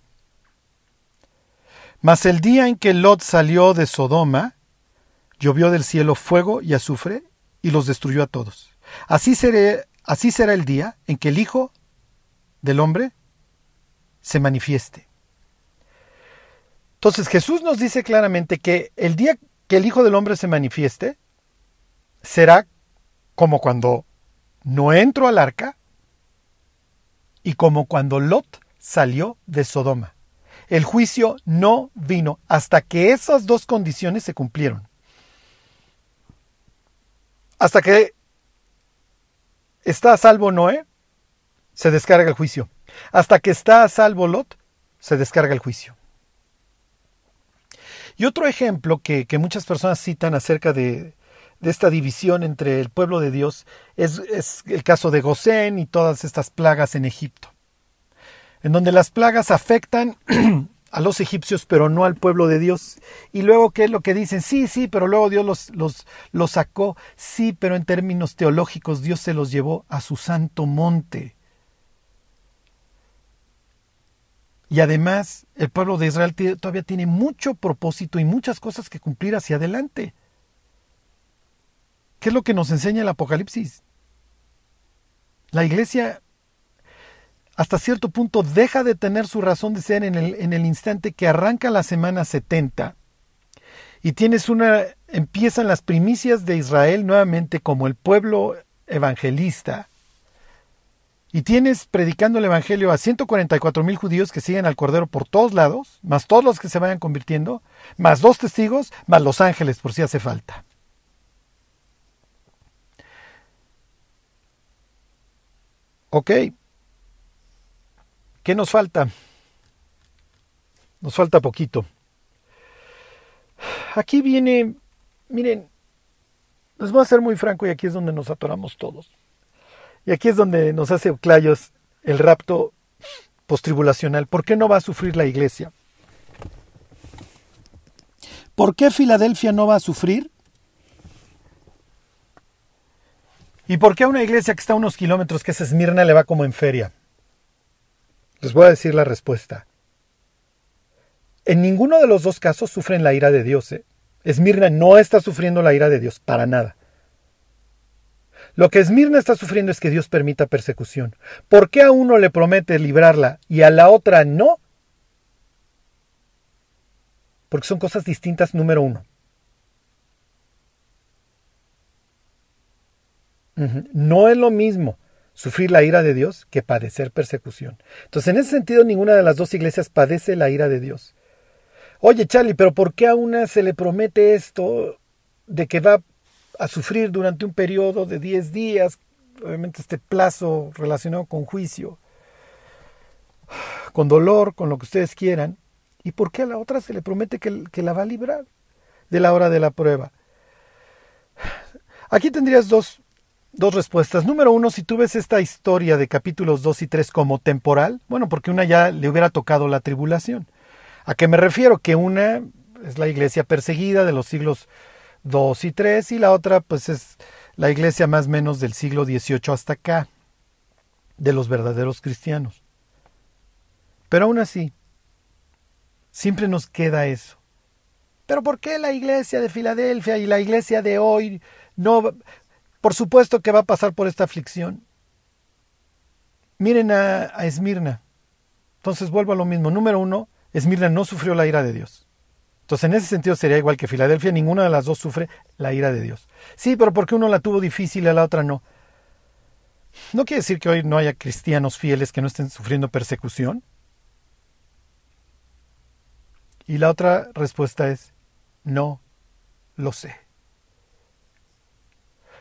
Mas el día en que Lot salió de Sodoma, llovió del cielo fuego y azufre y los destruyó a todos. Así, así será el día en que el Hijo del hombre se manifieste. Entonces Jesús nos dice claramente que el día que el Hijo del Hombre se manifieste será como cuando no entró al arca y como cuando Lot salió de Sodoma. El juicio no vino hasta que esas dos condiciones se cumplieron. Hasta que está a salvo Noé, se descarga el juicio. Hasta que está a salvo Lot, se descarga el juicio. Y otro ejemplo que, muchas personas citan acerca de, esta división entre el pueblo de Dios es, es el caso de Gosén y todas estas plagas en Egipto, en donde las plagas afectan a los egipcios, pero no al pueblo de Dios. Y luego, ¿qué es lo que dicen? Sí, sí, pero luego Dios los, los, los sacó. Sí, pero en términos teológicos, Dios se los llevó a su santo monte. Y además, el pueblo de Israel todavía tiene mucho propósito y muchas cosas que cumplir hacia adelante. ¿Qué es lo que nos enseña el Apocalipsis? La iglesia hasta cierto punto deja de tener su razón de ser en el, en el instante que arranca la semana 70 y tienes una, empiezan las primicias de Israel nuevamente como el pueblo evangelista y tienes predicando el evangelio a 144 mil judíos que siguen al Cordero por todos lados, más todos los que se vayan convirtiendo, más dos testigos, más los ángeles por si hace falta. Ok, ¿Qué nos falta? Nos falta poquito. Aquí viene, miren, les voy a ser muy franco y aquí es donde nos atoramos todos. Y aquí es donde nos hace clayos el rapto postribulacional. ¿Por qué no va a sufrir la iglesia? ¿Por qué Filadelfia no va a sufrir? ¿Y por qué a una iglesia que está a unos kilómetros, que es Esmirna, le va como en feria? Les voy a decir la respuesta. En ninguno de los dos casos sufren la ira de Dios. ¿eh? Esmirna no está sufriendo la ira de Dios, para nada. Lo que Esmirna está sufriendo es que Dios permita persecución. ¿Por qué a uno le promete librarla y a la otra no? Porque son cosas distintas, número uno. No es lo mismo sufrir la ira de Dios que padecer persecución. Entonces, en ese sentido, ninguna de las dos iglesias padece la ira de Dios. Oye, Charlie, pero ¿por qué a una se le promete esto de que va a sufrir durante un periodo de 10 días? Obviamente este plazo relacionado con juicio, con dolor, con lo que ustedes quieran. ¿Y por qué a la otra se le promete que, que la va a librar de la hora de la prueba? Aquí tendrías dos Dos respuestas. Número uno, si tú ves esta historia de capítulos 2 y 3 como temporal, bueno, porque una ya le hubiera tocado la tribulación. ¿A qué me refiero? Que una es la iglesia perseguida de los siglos 2 y 3 y la otra pues es la iglesia más o menos del siglo XVIII hasta acá, de los verdaderos cristianos. Pero aún así, siempre nos queda eso. Pero ¿por qué la iglesia de Filadelfia y la iglesia de hoy no por supuesto que va a pasar por esta aflicción. Miren a, Esmirna. Entonces vuelvo a lo mismo. Número uno, Esmirna no sufrió la ira de Dios. Entonces en ese sentido sería igual que Filadelfia, ninguna de las dos sufre la ira de Dios. Sí, pero porque uno la tuvo difícil y la otra no. No quiere decir que hoy no haya cristianos fieles que no estén sufriendo persecución. Y la otra respuesta es, no lo sé.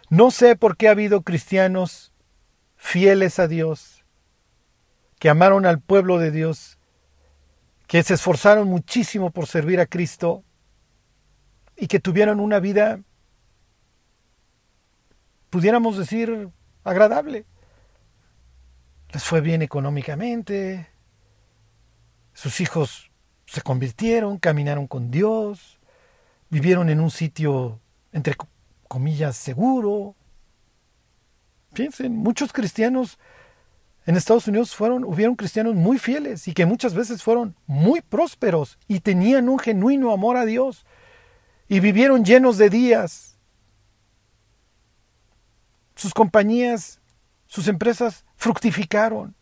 No sé por qué ha habido cristianos fieles a Dios, que amaron al pueblo de Dios, que se esforzaron muchísimo por servir a Cristo y que tuvieron una vida, pudiéramos decir, agradable. Les fue bien económicamente, sus hijos se convirtieron, caminaron con Dios, vivieron en un sitio entre comillas, seguro. Piensen, muchos cristianos en Estados Unidos fueron, hubieron cristianos muy fieles y que muchas veces fueron muy prósperos y tenían un genuino amor a Dios y vivieron llenos de días. Sus compañías, sus empresas fructificaron.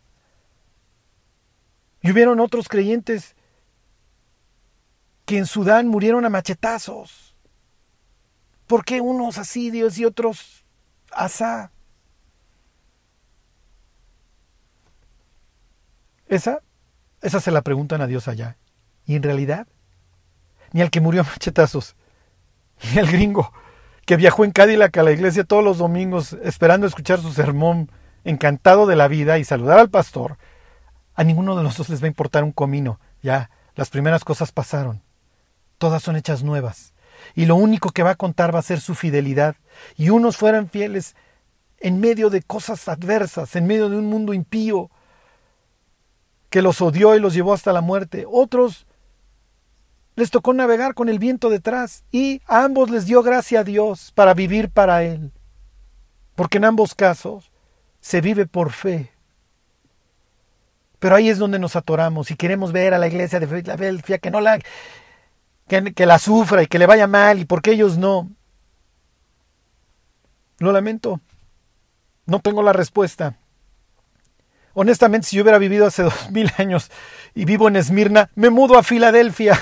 Y hubieron otros creyentes que en Sudán murieron a machetazos. ¿Por qué unos así, Dios, y otros asá? Esa, esa se la preguntan a Dios allá. Y en realidad, ni al que murió a machetazos, ni al gringo que viajó en Cadillac a la iglesia todos los domingos esperando escuchar su sermón, encantado de la vida y saludar al pastor, a ninguno de nosotros les va a importar un comino. Ya, las primeras cosas pasaron. Todas son hechas nuevas. Y lo único que va a contar va a ser su fidelidad. Y unos fueran fieles en medio de cosas adversas, en medio de un mundo impío que los odió y los llevó hasta la muerte. Otros les tocó navegar con el viento detrás y a ambos les dio gracia a Dios para vivir para Él. Porque en ambos casos se vive por fe. Pero ahí es donde nos atoramos y queremos ver a la iglesia de Filadelfia que no la que, que la sufra y que le vaya mal y porque ellos no. Lo lamento. No tengo la respuesta. Honestamente, si yo hubiera vivido hace dos mil años y vivo en Esmirna, me mudo a Filadelfia.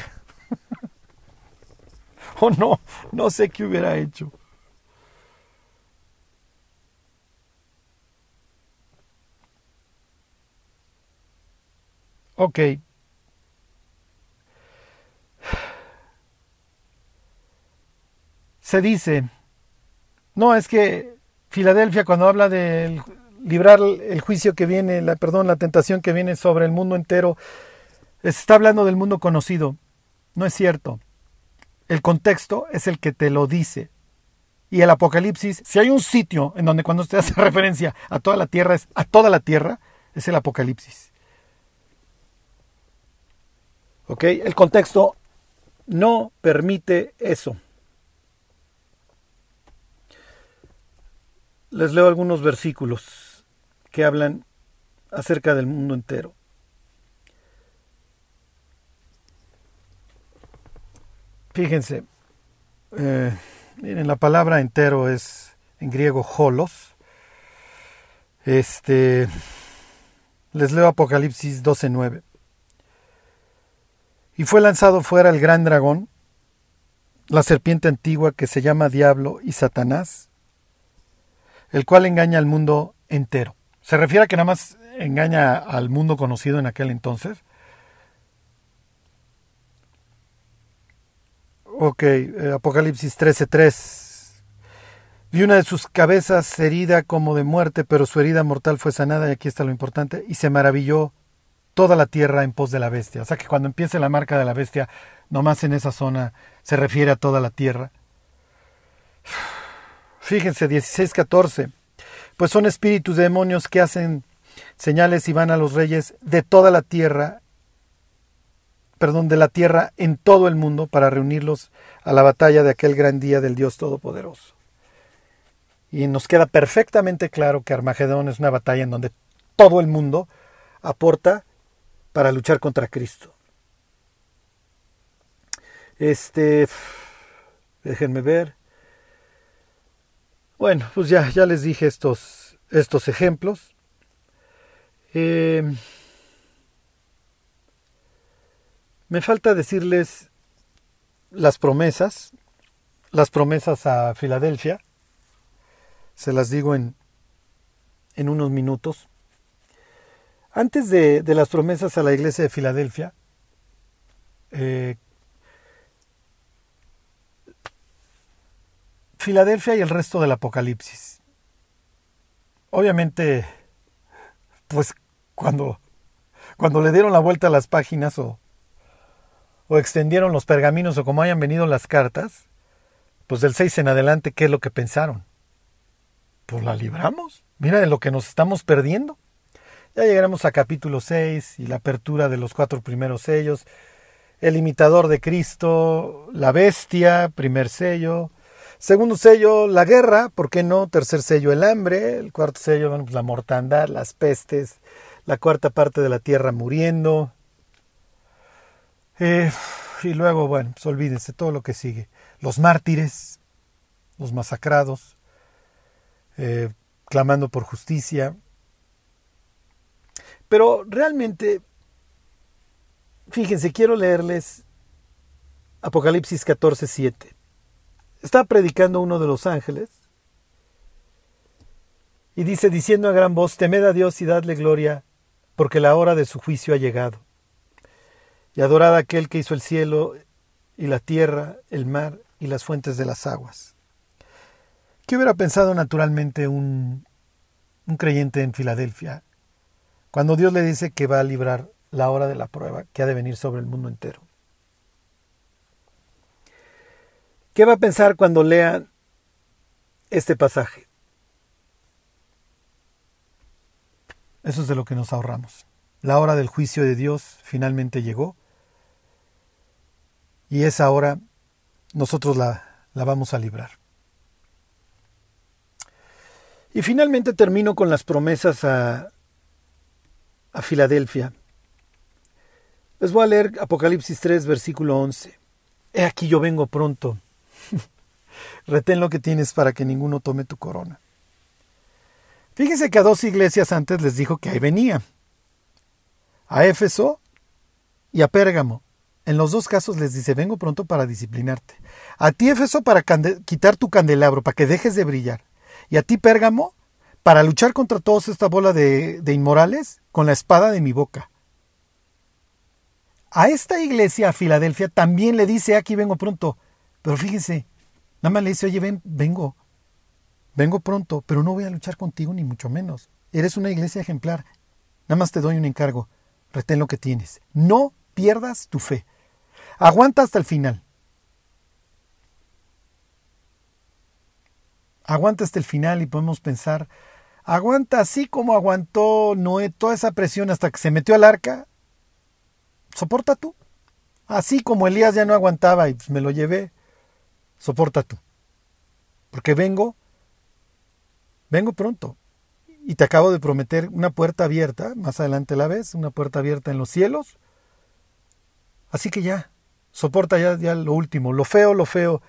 o no, no sé qué hubiera hecho. Ok. Se dice, no, es que Filadelfia cuando habla de librar el juicio que viene, la, perdón, la tentación que viene sobre el mundo entero, está hablando del mundo conocido. No es cierto. El contexto es el que te lo dice. Y el Apocalipsis, si hay un sitio en donde cuando usted hace referencia a toda la tierra, es a toda la tierra, es el Apocalipsis. ¿Ok? El contexto no permite eso. Les leo algunos versículos que hablan acerca del mundo entero. Fíjense, eh, miren, la palabra entero es en griego holos. Este, les leo Apocalipsis 12:9. Y fue lanzado fuera el gran dragón, la serpiente antigua que se llama Diablo y Satanás, el cual engaña al mundo entero. ¿Se refiere a que nada más engaña al mundo conocido en aquel entonces? Ok, eh, Apocalipsis 13:3. Vi una de sus cabezas herida como de muerte, pero su herida mortal fue sanada, y aquí está lo importante, y se maravilló toda la tierra en pos de la bestia. O sea que cuando empiece la marca de la bestia, nomás en esa zona se refiere a toda la tierra. Fíjense, 16.14. Pues son espíritus de demonios que hacen señales y van a los reyes de toda la tierra, perdón, de la tierra en todo el mundo para reunirlos a la batalla de aquel gran día del Dios Todopoderoso. Y nos queda perfectamente claro que Armagedón es una batalla en donde todo el mundo aporta para luchar contra Cristo. Este, déjenme ver. Bueno, pues ya, ya les dije estos, estos ejemplos. Eh, me falta decirles las promesas, las promesas a Filadelfia. Se las digo en, en unos minutos. Antes de, las promesas a la iglesia de Filadelfia, eh, Filadelfia y el resto del Apocalipsis. Obviamente, pues cuando, cuando le dieron la vuelta a las páginas o, o extendieron los pergaminos o como hayan venido las cartas, pues del 6 en adelante, ¿qué es lo que pensaron? Pues la libramos. Mira de lo que nos estamos perdiendo. Ya llegaremos a capítulo 6 y la apertura de los cuatro primeros sellos. El imitador de Cristo, la bestia, primer sello, Segundo sello, la guerra, ¿por qué no? Tercer sello, el hambre. El cuarto sello, bueno, pues la mortandad, las pestes. La cuarta parte de la tierra muriendo. Eh, y luego, bueno, pues olvídense todo lo que sigue. Los mártires, los masacrados, eh, clamando por justicia. Pero realmente, fíjense, quiero leerles Apocalipsis 14, 7. Está predicando uno de los ángeles y dice, diciendo a gran voz, temed a Dios y dadle gloria, porque la hora de su juicio ha llegado. Y adorad a aquel que hizo el cielo y la tierra, el mar y las fuentes de las aguas. ¿Qué hubiera pensado naturalmente un, un creyente en Filadelfia cuando Dios le dice que va a librar la hora de la prueba que ha de venir sobre el mundo entero? ¿Qué va a pensar cuando lea este pasaje? Eso es de lo que nos ahorramos. La hora del juicio de Dios finalmente llegó y esa hora nosotros la, la vamos a librar. Y finalmente termino con las promesas a, a Filadelfia. Les voy a leer Apocalipsis 3, versículo 11. He aquí yo vengo pronto. Retén lo que tienes para que ninguno tome tu corona. Fíjense que a dos iglesias antes les dijo que ahí venía. A Éfeso y a Pérgamo. En los dos casos les dice, vengo pronto para disciplinarte. A ti, Éfeso, para quitar tu candelabro, para que dejes de brillar. Y a ti, Pérgamo, para luchar contra toda esta bola de, de inmorales con la espada de mi boca. A esta iglesia, a Filadelfia, también le dice, aquí vengo pronto. Pero fíjense, nada más le dice, oye, ven, vengo, vengo pronto, pero no voy a luchar contigo ni mucho menos. Eres una iglesia ejemplar. Nada más te doy un encargo. Retén lo que tienes. No pierdas tu fe. Aguanta hasta el final. Aguanta hasta el final y podemos pensar, aguanta así como aguantó Noé toda esa presión hasta que se metió al arca. Soporta tú. Así como Elías ya no aguantaba y pues me lo llevé, soporta tú. Porque vengo, vengo pronto. Y te acabo de prometer una puerta abierta, más adelante la ves, una puerta abierta en los cielos. Así que ya, soporta ya, ya lo último, lo feo, lo feo,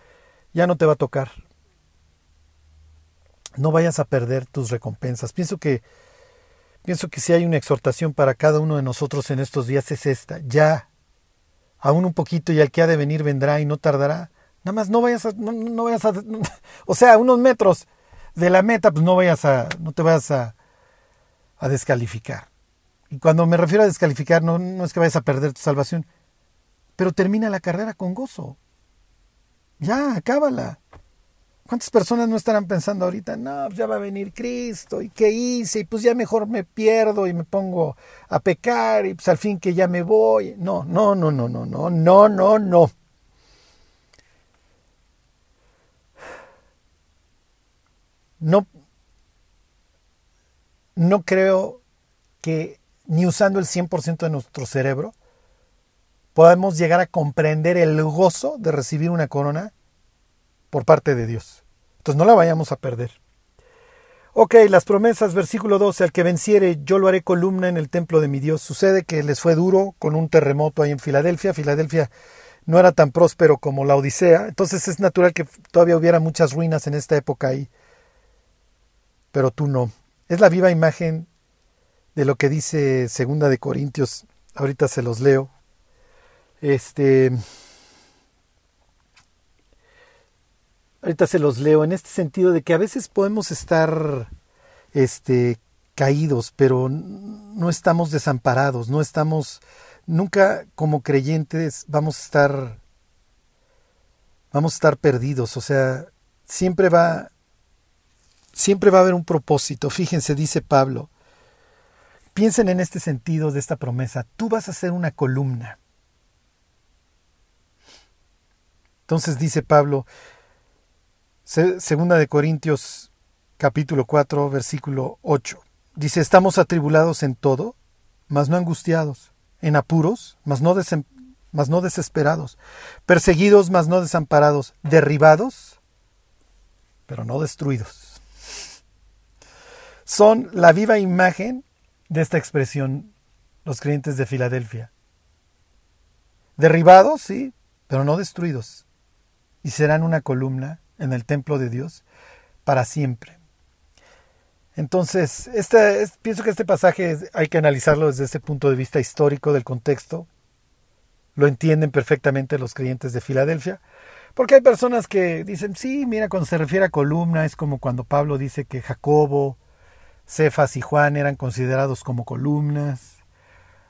ya no te va a tocar no vayas a perder tus recompensas. Pienso que pienso que si hay una exhortación para cada uno de nosotros en estos días es esta, ya aún un poquito y al que ha de venir vendrá y no tardará. Nada más no vayas a no, vayas a o sea, unos metros de la meta, pues no vayas a no te vayas a, a descalificar. Y cuando me refiero a descalificar no, no es que vayas a perder tu salvación, pero termina la carrera con gozo. Ya, acábala. ¿Cuántas personas no estarán pensando ahorita, no, pues ya va a venir Cristo, ¿y qué hice? Y pues ya mejor me pierdo y me pongo a pecar y pues al fin que ya me voy. No, no, no, no, no, no, no, no, no. No, no creo que ni usando el 100% de nuestro cerebro podamos llegar a comprender el gozo de recibir una corona por parte de Dios. Entonces no la vayamos a perder. Ok, las promesas, versículo 12, al que venciere yo lo haré columna en el templo de mi Dios. Sucede que les fue duro con un terremoto ahí en Filadelfia. Filadelfia no era tan próspero como la Odisea, entonces es natural que todavía hubiera muchas ruinas en esta época ahí. Pero tú no. Es la viva imagen de lo que dice Segunda de Corintios. Ahorita se los leo. Este ahorita se los leo, en este sentido de que a veces podemos estar este, caídos, pero no estamos desamparados, no estamos, nunca como creyentes vamos a estar, vamos a estar perdidos, o sea, siempre va, siempre va a haber un propósito. Fíjense, dice Pablo, piensen en este sentido de esta promesa, tú vas a ser una columna. Entonces dice Pablo, Segunda de Corintios capítulo 4 versículo 8. Dice, estamos atribulados en todo, mas no angustiados, en apuros, mas no, mas no desesperados, perseguidos, mas no desamparados, derribados, pero no destruidos. Son la viva imagen de esta expresión los creyentes de Filadelfia. Derribados, sí, pero no destruidos. Y serán una columna en el templo de Dios para siempre. Entonces, este, pienso que este pasaje hay que analizarlo desde ese punto de vista histórico del contexto. Lo entienden perfectamente los creyentes de Filadelfia, porque hay personas que dicen, sí, mira, cuando se refiere a columna es como cuando Pablo dice que Jacobo, Cefas y Juan eran considerados como columnas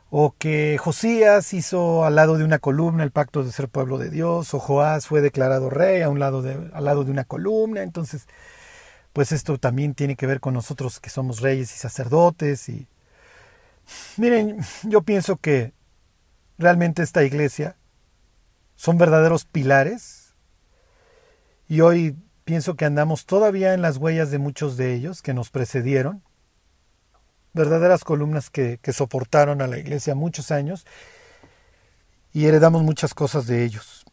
o que Josías hizo al lado de una columna el pacto de ser pueblo de Dios, o Joás fue declarado rey a un lado de, al lado de una columna. Entonces, pues esto también tiene que ver con nosotros que somos reyes y sacerdotes y miren, yo pienso que realmente esta iglesia son verdaderos pilares y hoy pienso que andamos todavía en las huellas de muchos de ellos que nos precedieron, verdaderas columnas que, soportaron a la iglesia muchos años y heredamos muchas cosas de ellos.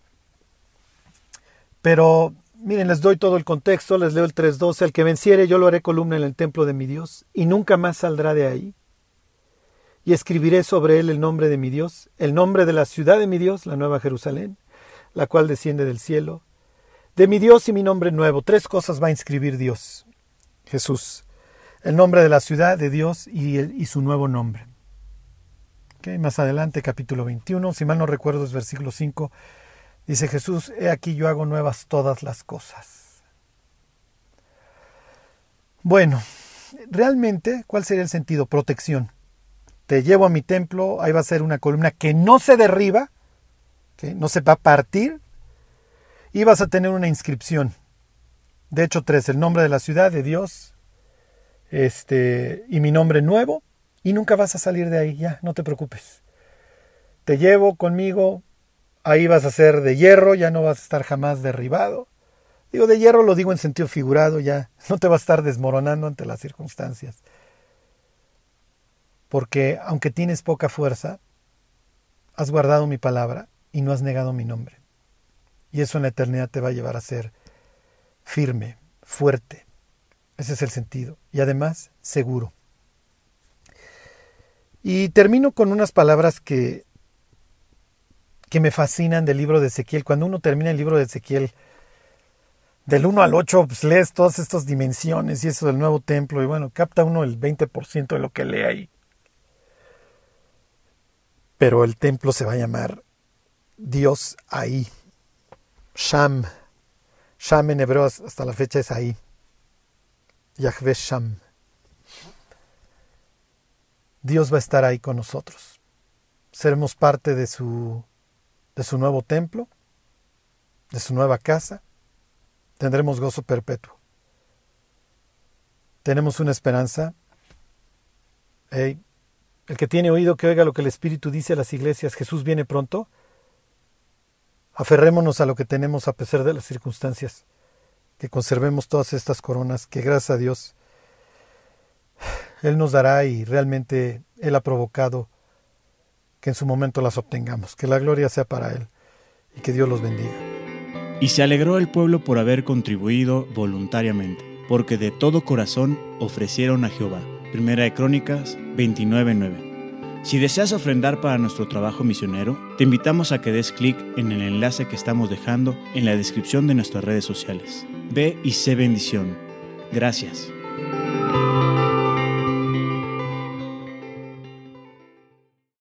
Pero miren, les doy todo el contexto, les leo el 3.12, el que venciere yo lo haré columna en el templo de mi Dios y nunca más saldrá de ahí. Y escribiré sobre él el nombre de mi Dios, el nombre de la ciudad de mi Dios, la nueva Jerusalén, la cual desciende del cielo, de mi Dios y mi nombre nuevo. Tres cosas va a inscribir Dios, Jesús. El nombre de la ciudad de Dios y, su nuevo nombre. más adelante, capítulo 21, si mal no recuerdo es versículo 5, dice Jesús, he aquí yo hago nuevas todas las cosas. Bueno, realmente, ¿cuál sería el sentido? Protección. Te llevo a mi templo, ahí va a ser una columna que no se derriba, que no se va a partir, y vas a tener una inscripción. De hecho, tres, el nombre de la ciudad, de Dios, este, y mi nombre nuevo, y nunca vas a salir de ahí, ya, no te preocupes. Te llevo conmigo, ahí vas a ser de hierro, ya no vas a estar jamás derribado. Digo, de hierro lo digo en sentido figurado, ya no te vas a estar desmoronando ante las circunstancias. Porque aunque tienes poca fuerza, has guardado mi palabra y no has negado mi nombre. Y eso en la eternidad te va a llevar a ser firme, fuerte. Ese es el sentido. Y además, seguro. Y termino con unas palabras que, que me fascinan del libro de Ezequiel. Cuando uno termina el libro de Ezequiel, del 1 al 8, pues lees todas estas dimensiones y eso del nuevo templo, y bueno, capta uno el 20% de lo que lee ahí. Pero el templo se va a llamar Dios ahí. Sham. Sham en hebreo hasta la fecha es ahí. Yahvé Sham. Dios va a estar ahí con nosotros. Seremos parte de su, de su nuevo templo, de su nueva casa. Tendremos gozo perpetuo. Tenemos una esperanza. el que tiene oído que oiga lo que el Espíritu dice a las iglesias, Jesús viene pronto. Aferrémonos a lo que tenemos a pesar de las circunstancias, que conservemos todas estas coronas que gracias a Dios Él nos dará y realmente Él ha provocado que en su momento las obtengamos. Que la gloria sea para Él y que Dios los bendiga. Y se alegró el pueblo por haber contribuido voluntariamente, porque de todo corazón ofrecieron a Jehová. Primera de Crónicas 29.9. Si deseas ofrendar para nuestro trabajo misionero, te invitamos a que des clic en el enlace que estamos dejando en la descripción de nuestras redes sociales. Ve y sé bendición. Gracias.